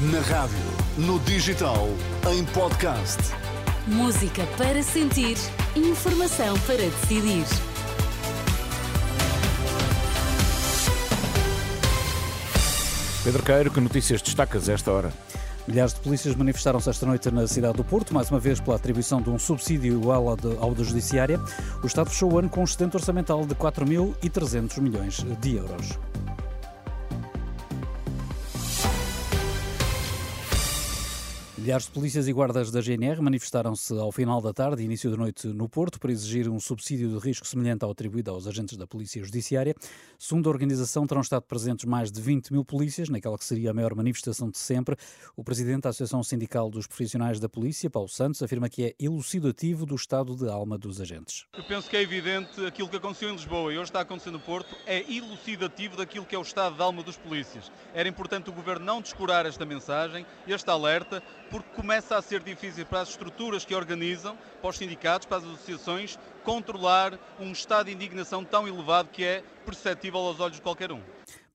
Na rádio, no digital, em podcast. Música para sentir, informação para decidir. Pedro Queiro, que notícias destacas a esta hora? Milhares de polícias manifestaram-se esta noite na cidade do Porto, mais uma vez pela atribuição de um subsídio igual ao da Judiciária. O Estado fechou o ano com um excedente orçamental de 4.300 milhões de euros. Milhares de polícias e guardas da GNR manifestaram-se ao final da tarde e início da noite no Porto para exigir um subsídio de risco semelhante ao atribuído aos agentes da Polícia Judiciária. Segundo a organização, terão estado presentes mais de 20 mil polícias, naquela que seria a maior manifestação de sempre. O presidente da Associação Sindical dos Profissionais da Polícia, Paulo Santos, afirma que é elucidativo do estado de alma dos agentes. Eu penso que é evidente aquilo que aconteceu em Lisboa e hoje está acontecendo no Porto é elucidativo daquilo que é o estado de alma dos polícias. Era importante o governo não descurar esta mensagem, este alerta, porque começa a ser difícil para as estruturas que organizam, para os sindicatos, para as associações, controlar um estado de indignação tão elevado que é perceptível aos olhos de qualquer um.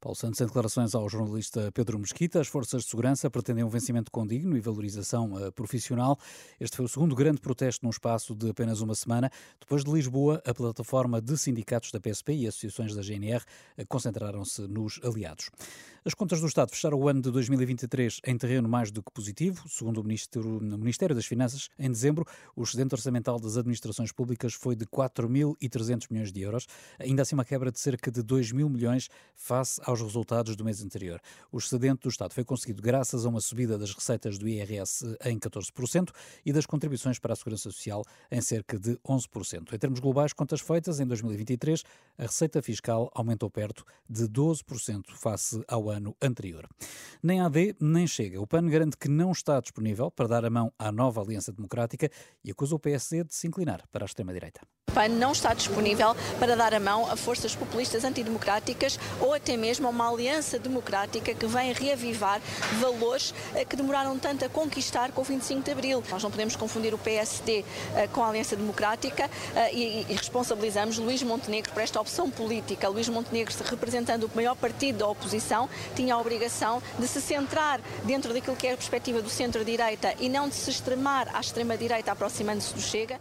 Paulo Santos, em declarações ao jornalista Pedro Mesquita, as forças de segurança pretendem um vencimento condigno e valorização uh, profissional. Este foi o segundo grande protesto num espaço de apenas uma semana. Depois de Lisboa, a plataforma de sindicatos da PSP e associações da GNR uh, concentraram-se nos aliados. As contas do Estado fecharam o ano de 2023 em terreno mais do que positivo. Segundo o Ministério das Finanças, em dezembro, o excedente orçamental das administrações públicas foi de 4.300 milhões de euros, ainda assim uma quebra de cerca de 2 mil milhões face aos resultados do mês anterior. O excedente do Estado foi conseguido graças a uma subida das receitas do IRS em 14% e das contribuições para a Segurança Social em cerca de 11%. Em termos globais, contas feitas, em 2023, a receita fiscal aumentou perto de 12% face ao ano ano anterior. Nem AD nem Chega. O PAN garante que não está disponível para dar a mão à nova Aliança Democrática e acusa o PSD de se inclinar para a extrema-direita. O PAN não está disponível para dar a mão a forças populistas antidemocráticas ou até mesmo a uma aliança democrática que vem reavivar valores eh, que demoraram tanto a conquistar com o 25 de Abril. Nós não podemos confundir o PSD eh, com a Aliança Democrática eh, e responsabilizamos Luís Montenegro por esta opção política. Luís Montenegro, representando o maior partido da oposição, tinha a obrigação de se centrar dentro daquilo que é a perspectiva do centro-direita e não de se extremar à extrema-direita aproximando-se do Chega.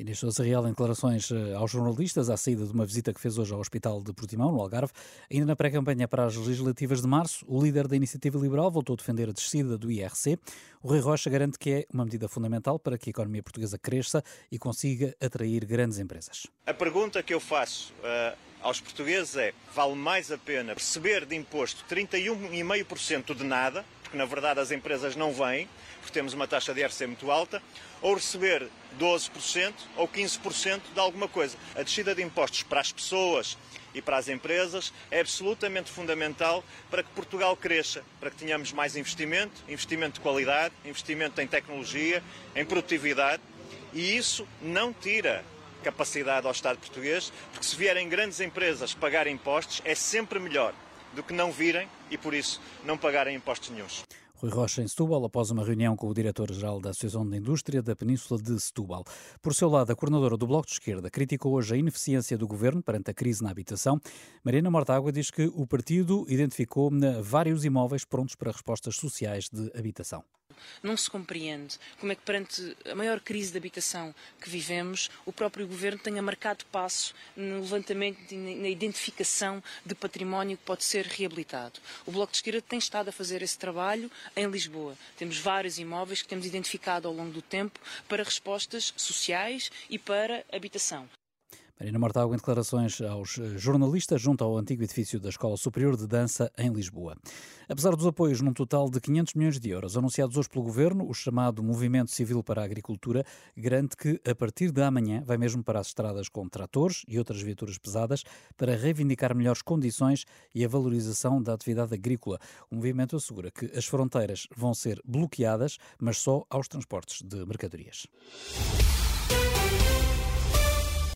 Inês Sousa Real em declarações eh, aos jornalistas à saída de uma visita que fez hoje ao Hospital de Portimão, no Algarve. Ainda na pré-campanha para as legislativas de março, o líder da Iniciativa Liberal voltou a defender a descida do IRC. O Rui Rocha garante que é uma medida fundamental para que a economia portuguesa cresça e consiga atrair grandes empresas. A pergunta que eu faço uh, aos portugueses é: vale mais a pena receber de imposto 31,5% de nada, porque na verdade as empresas não vêm, porque temos uma taxa de IRC muito alta, ou receber 12% ou 15% de alguma coisa. A descida de impostos para as pessoas e para as empresas é absolutamente fundamental para que Portugal cresça, para que tenhamos mais investimento, investimento de qualidade, investimento em tecnologia, em produtividade, e isso não tira capacidade ao Estado português, porque se vierem grandes empresas pagar impostos é sempre melhor do que não virem e, por isso, não pagarem impostos nenhums. Rui Rocha em Setúbal, após uma reunião com o diretor-geral da Associação de Indústria da Península de Setúbal. Por seu lado, a coordenadora do Bloco de Esquerda criticou hoje a ineficiência do governo perante a crise na habitação. Mariana Mortágua diz que o partido identificou vários imóveis prontos para respostas sociais de habitação. Não se compreende como é que, perante a maior crise de habitação que vivemos, o próprio Governo tenha marcado passo no levantamento e na identificação de património que pode ser reabilitado. O Bloco de Esquerda tem estado a fazer esse trabalho em Lisboa. Temos vários imóveis que temos identificado ao longo do tempo para respostas sociais e para habitação. Marina Mortágua em declarações aos eh, jornalistas junto ao antigo edifício da Escola Superior de Dança em Lisboa. Apesar dos apoios num total de 500 milhões de euros anunciados hoje pelo Governo, o chamado Movimento Civil para a Agricultura garante que a partir de amanhã vai mesmo para as estradas com tratores e outras viaturas pesadas para reivindicar melhores condições e a valorização da atividade agrícola. O movimento assegura que as fronteiras vão ser bloqueadas, mas só aos transportes de mercadorias.